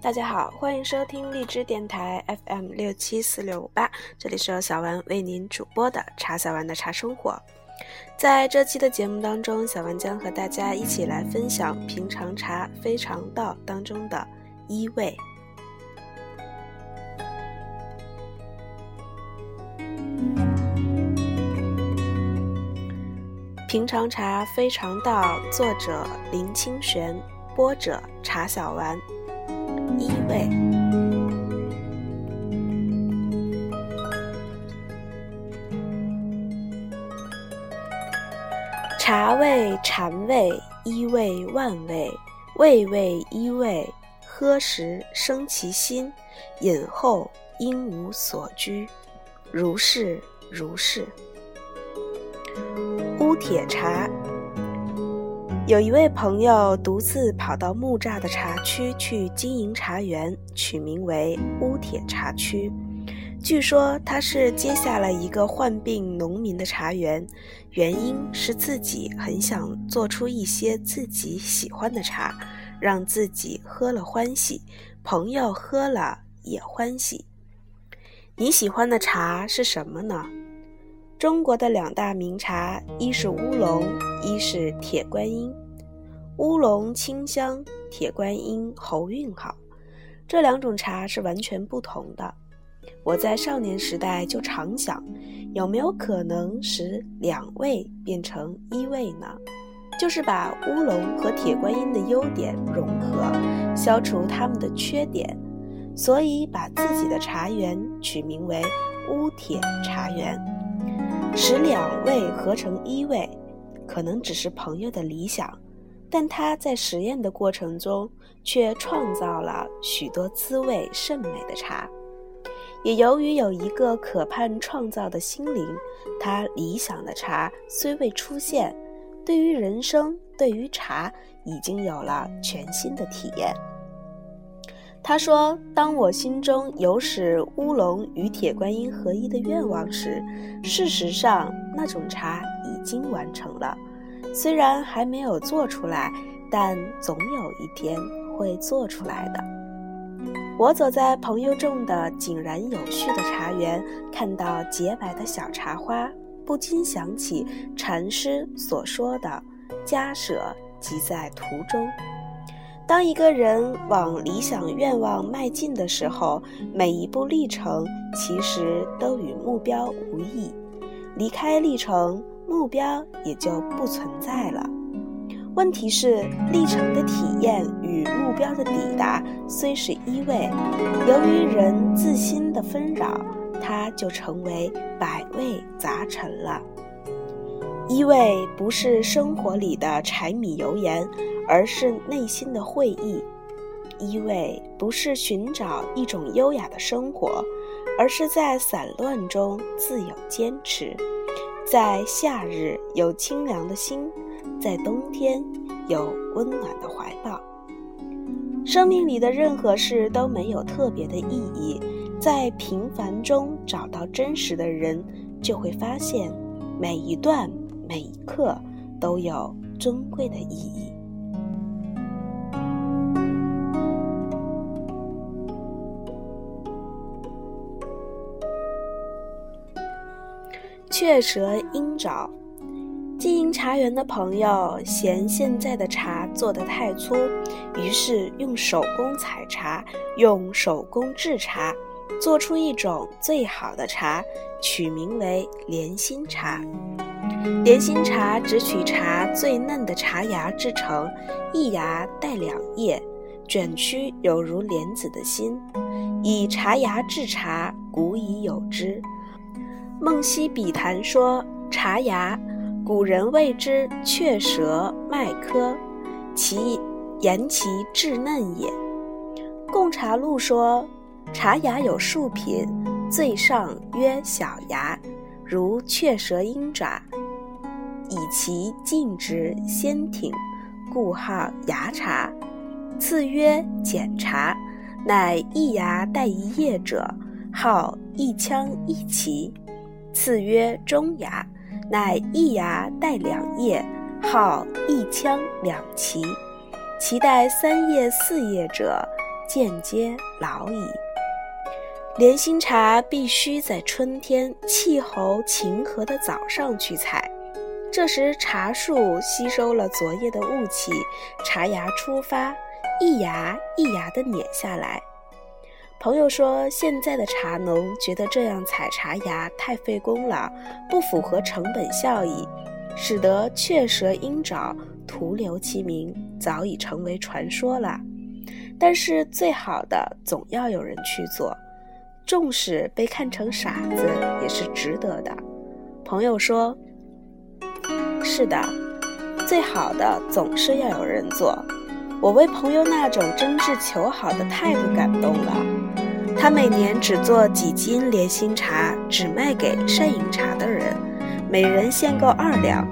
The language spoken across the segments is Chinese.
大家好，欢迎收听荔枝电台 FM 六七四六五八，这里是由小丸为您主播的茶小丸的茶生活。在这期的节目当中，小丸将和大家一起来分享《平常茶非常道》当中的一味。平常茶非常道，作者林清玄，播者茶小丸。一味，茶味禅味，一味万味，味味一味，喝时生其心，饮后应无所居，如是如是。乌铁茶，有一位朋友独自跑到木栅的茶区去经营茶园，取名为乌铁茶区。据说他是接下了一个患病农民的茶园，原因是自己很想做出一些自己喜欢的茶，让自己喝了欢喜，朋友喝了也欢喜。你喜欢的茶是什么呢？中国的两大名茶，一是乌龙，一是铁观音。乌龙清香，铁观音喉韵好，这两种茶是完全不同的。我在少年时代就常想，有没有可能使两味变成一味呢？就是把乌龙和铁观音的优点融合，消除它们的缺点，所以把自己的茶园取名为乌铁茶园。使两味合成一味，可能只是朋友的理想，但他在实验的过程中却创造了许多滋味甚美的茶。也由于有一个可盼创造的心灵，他理想的茶虽未出现，对于人生，对于茶，已经有了全新的体验。他说：“当我心中有使乌龙与铁观音合一的愿望时，事实上那种茶已经完成了。虽然还没有做出来，但总有一天会做出来的。”我走在朋友种的井然有序的茶园，看到洁白的小茶花，不禁想起禅师所说的：“家舍即在途中。”当一个人往理想愿望迈进的时候，每一步历程其实都与目标无异。离开历程，目标也就不存在了。问题是，历程的体验与目标的抵达虽是一味，由于人自心的纷扰，它就成为百味杂陈了。一味不是生活里的柴米油盐。而是内心的会意，一味不是寻找一种优雅的生活，而是在散乱中自有坚持，在夏日有清凉的心，在冬天有温暖的怀抱。生命里的任何事都没有特别的意义，在平凡中找到真实的人，就会发现每一段每一刻都有珍贵的意义。雀舌鹰爪，经营茶园的朋友嫌现在的茶做得太粗，于是用手工采茶，用手工制茶，做出一种最好的茶，取名为莲心茶。莲心茶只取茶最嫩的茶芽制成，一芽带两叶，卷曲有如莲子的心。以茶芽制茶，古已有之。梦溪笔谈说：“茶芽，古人谓之雀舌麦科，其言其稚嫩也。”《贡茶录》说：“茶芽有数品，最上曰小芽，如雀舌鹰爪，以其径直鲜挺，故号芽茶。次曰剪茶，乃一芽带一叶者，号一腔一旗。”次曰中芽，乃一芽带两叶，号一腔两旗；其带三叶四叶者，渐皆老矣。莲心茶必须在春天气候晴和的早上去采，这时茶树吸收了昨夜的雾气，茶芽出发，一芽一芽地碾下来。朋友说，现在的茶农觉得这样采茶芽太费工了，不符合成本效益，使得雀舌鹰爪、徒留其名，早已成为传说了。但是最好的总要有人去做，纵使被看成傻子，也是值得的。朋友说：“是的，最好的总是要有人做。”我为朋友那种真挚求好的态度感动了。他每年只做几斤莲心茶，只卖给善饮茶的人，每人限购二两。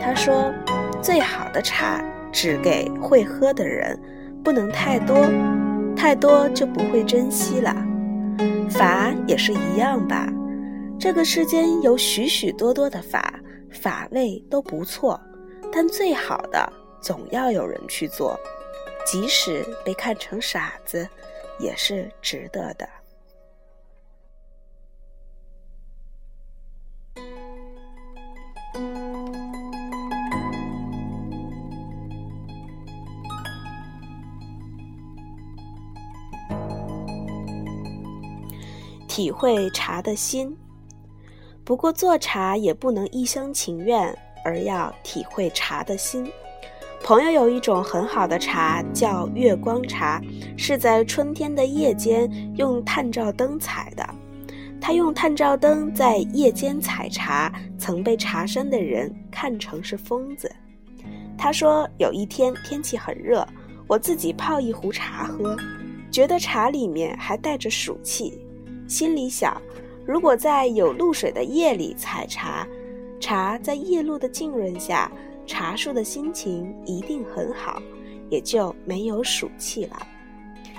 他说：“最好的茶只给会喝的人，不能太多，太多就不会珍惜了。法也是一样吧。这个世间有许许多多的法，法味都不错，但最好的总要有人去做。”即使被看成傻子，也是值得的。体会茶的心，不过做茶也不能一厢情愿，而要体会茶的心。朋友有一种很好的茶，叫月光茶，是在春天的夜间用探照灯采的。他用探照灯在夜间采茶，曾被茶山的人看成是疯子。他说有一天天气很热，我自己泡一壶茶喝，觉得茶里面还带着暑气，心里想，如果在有露水的夜里采茶，茶在夜露的浸润下。茶树的心情一定很好，也就没有暑气了。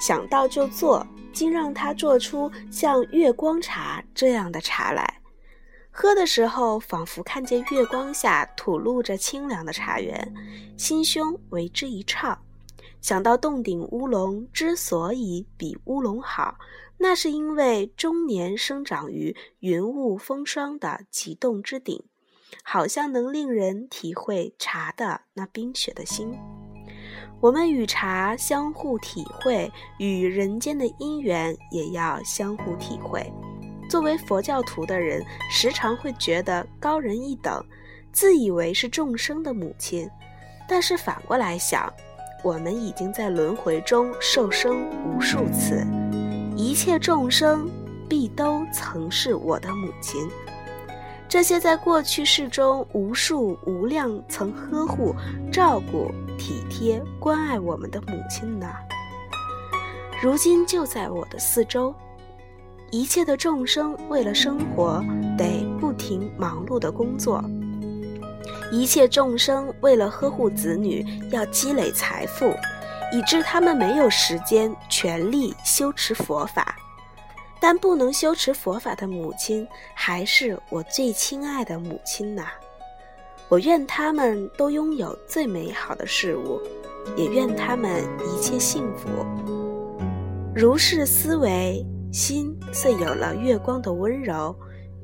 想到就做，竟让他做出像月光茶这样的茶来。喝的时候，仿佛看见月光下吐露着清凉的茶园，心胸为之一畅。想到洞顶乌龙之所以比乌龙好，那是因为终年生长于云雾风霜的极冻之顶。好像能令人体会茶的那冰雪的心。我们与茶相互体会，与人间的因缘也要相互体会。作为佛教徒的人，时常会觉得高人一等，自以为是众生的母亲。但是反过来想，我们已经在轮回中受生无数次，一切众生必都曾是我的母亲。这些在过去世中无数无量曾呵护、照顾、体贴、关爱我们的母亲呢？如今就在我的四周。一切的众生为了生活，得不停忙碌的工作；一切众生为了呵护子女，要积累财富，以致他们没有时间全力修持佛法。但不能修持佛法的母亲，还是我最亲爱的母亲呐！我愿他们都拥有最美好的事物，也愿他们一切幸福。如是思维，心遂有了月光的温柔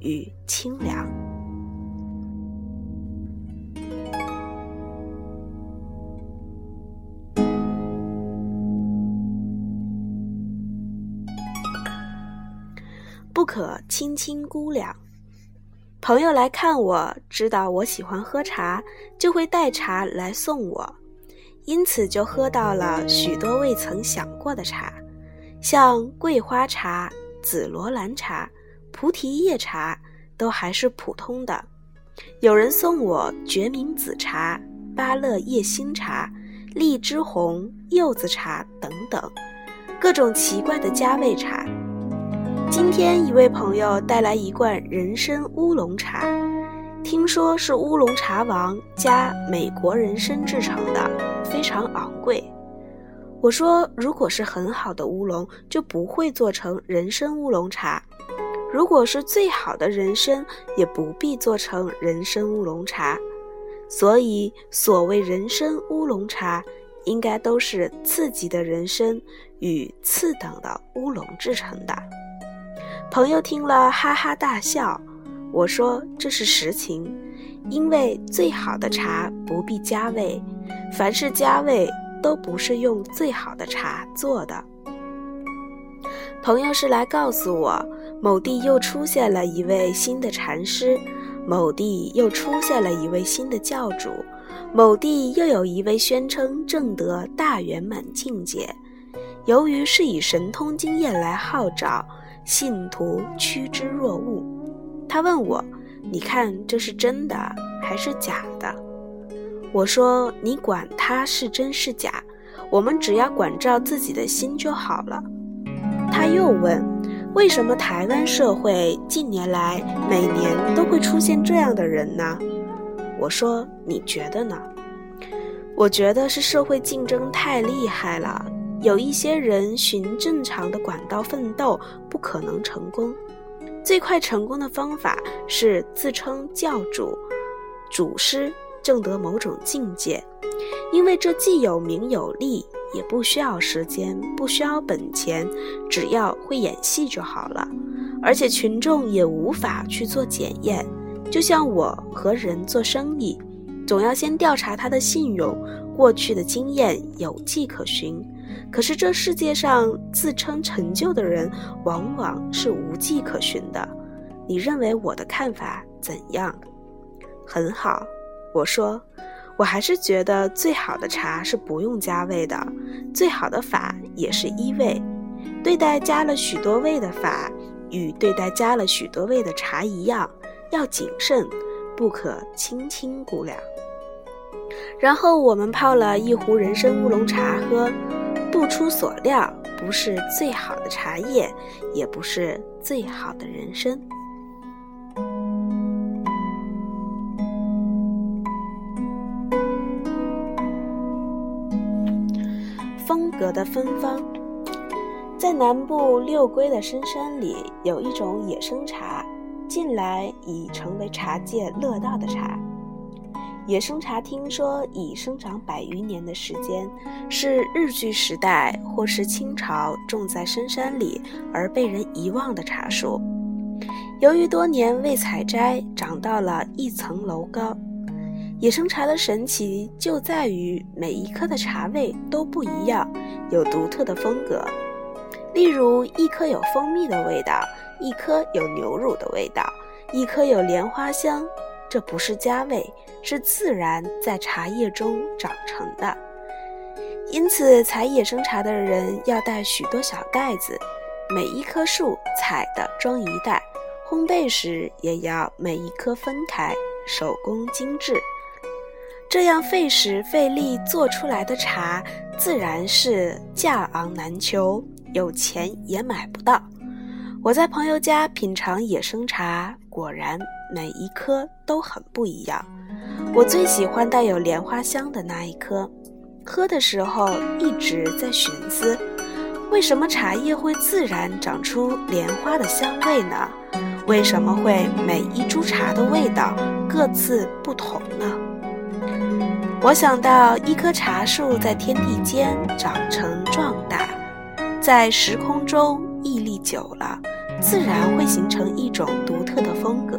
与清凉。可轻轻估量。朋友来看我，知道我喜欢喝茶，就会带茶来送我，因此就喝到了许多未曾想过的茶，像桂花茶、紫罗兰茶、菩提叶茶，都还是普通的。有人送我决明子茶、芭乐叶心茶、荔枝红、柚子茶等等，各种奇怪的加味茶。今天一位朋友带来一罐人参乌龙茶，听说是乌龙茶王加美国人参制成的，非常昂贵。我说，如果是很好的乌龙，就不会做成人参乌龙茶；如果是最好的人参，也不必做成人参乌龙茶。所以，所谓人参乌龙茶，应该都是次级的人参与次等的乌龙制成的。朋友听了哈哈大笑。我说这是实情，因为最好的茶不必加味，凡是加味都不是用最好的茶做的。朋友是来告诉我，某地又出现了一位新的禅师，某地又出现了一位新的教主，某地又有一位宣称正得大圆满境界。由于是以神通经验来号召信徒，趋之若鹜。他问我：“你看这是真的还是假的？”我说：“你管它是真是假，我们只要管照自己的心就好了。”他又问：“为什么台湾社会近年来每年都会出现这样的人呢？”我说：“你觉得呢？”我觉得是社会竞争太厉害了，有一些人循正常的管道奋斗，不可能成功。最快成功的方法是自称教主、祖师，证得某种境界，因为这既有名有利，也不需要时间，不需要本钱，只要会演戏就好了。而且群众也无法去做检验，就像我和人做生意，总要先调查他的信用、过去的经验，有迹可循。可是这世界上自称成就的人，往往是无迹可寻的。你认为我的看法怎样？很好，我说，我还是觉得最好的茶是不用加味的，最好的法也是一味。对待加了许多味的法，与对待加了许多味的茶一样，要谨慎，不可轻轻估量。然后我们泡了一壶人参乌龙茶喝。不出所料，不是最好的茶叶，也不是最好的人生。风格的芬芳，在南部六龟的深山里，有一种野生茶，近来已成为茶界乐道的茶。野生茶听说已生长百余年的时间，是日据时代或是清朝种在深山里而被人遗忘的茶树。由于多年未采摘，长到了一层楼高。野生茶的神奇就在于每一颗的茶味都不一样，有独特的风格。例如，一颗有蜂蜜的味道，一颗有牛乳的味道，一颗有莲花香。这不是加味。是自然在茶叶中长成的，因此采野生茶的人要带许多小袋子，每一棵树采的装一袋。烘焙时也要每一颗分开，手工精致。这样费时费力做出来的茶，自然是价昂难求，有钱也买不到。我在朋友家品尝野生茶，果然每一颗都很不一样。我最喜欢带有莲花香的那一颗，喝的时候一直在寻思，为什么茶叶会自然长出莲花的香味呢？为什么会每一株茶的味道各自不同呢？我想到一棵茶树在天地间长成壮大，在时空中屹立久了，自然会形成一种独特的风格。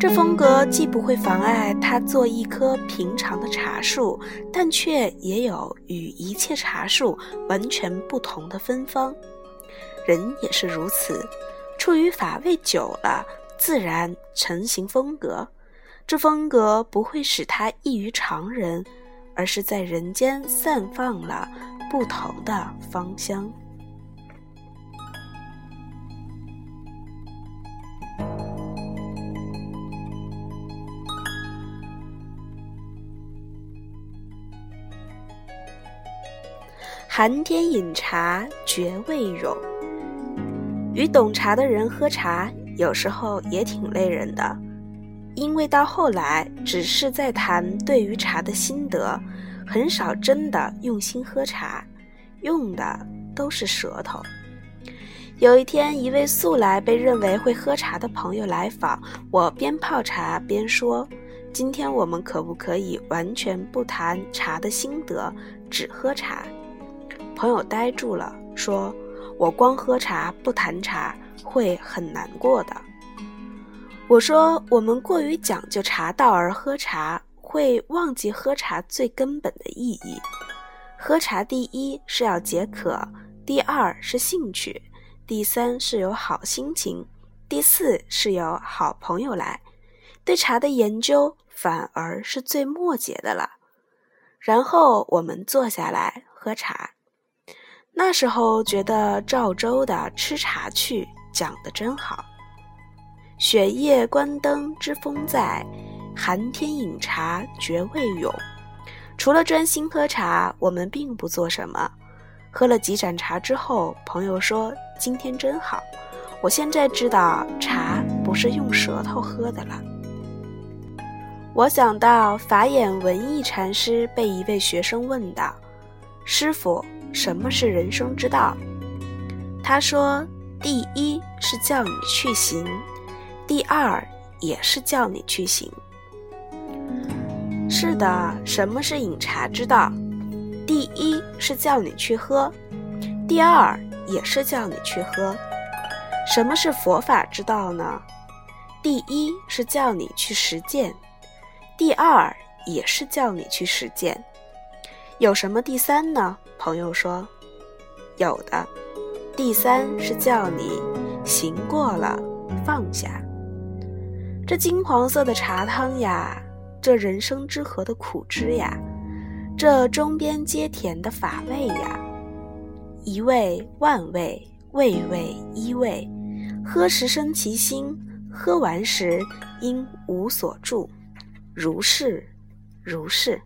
这风格既不会妨碍他做一棵平常的茶树，但却也有与一切茶树完全不同的芬芳。人也是如此，处于乏味久了，自然成型风格。这风格不会使它异于常人，而是在人间散放了不同的芳香。寒天饮茶觉味融。与懂茶的人喝茶，有时候也挺累人的，因为到后来只是在谈对于茶的心得，很少真的用心喝茶，用的都是舌头。有一天，一位素来被认为会喝茶的朋友来访，我边泡茶边说。今天我们可不可以完全不谈茶的心得，只喝茶。朋友呆住了，说：“我光喝茶不谈茶，会很难过的。”我说：“我们过于讲究茶道而喝茶，会忘记喝茶最根本的意义。喝茶第一是要解渴，第二是兴趣，第三是有好心情，第四是有好朋友来。对茶的研究反而是最末节的了。”然后我们坐下来喝茶。那时候觉得赵州的《吃茶趣》讲得真好。雪夜观灯知风在，寒天饮茶觉味永。除了专心喝茶，我们并不做什么。喝了几盏茶之后，朋友说：“今天真好。”我现在知道茶不是用舌头喝的了。我想到法眼文艺禅师被一位学生问道：“师傅，什么是人生之道？”他说：“第一是叫你去行，第二也是叫你去行。”是的，什么是饮茶之道？第一是叫你去喝，第二也是叫你去喝。什么是佛法之道呢？第一是叫你去实践。第二也是叫你去实践，有什么第三呢？朋友说，有的，第三是叫你行过了放下。这金黄色的茶汤呀，这人生之河的苦汁呀，这中边皆甜的法味呀，一味万味，味味一味，喝时生其心，喝完时应无所住。如是，如是。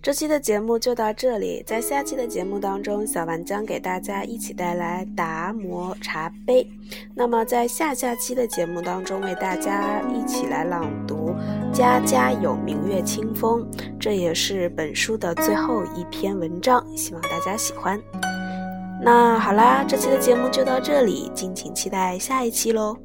这期的节目就到这里，在下期的节目当中，小丸将给大家一起带来达摩茶杯。那么在下下期的节目当中，为大家一起来朗读《家家有明月清风》，这也是本书的最后一篇文章，希望大家喜欢。那好啦，这期的节目就到这里，敬请期待下一期喽。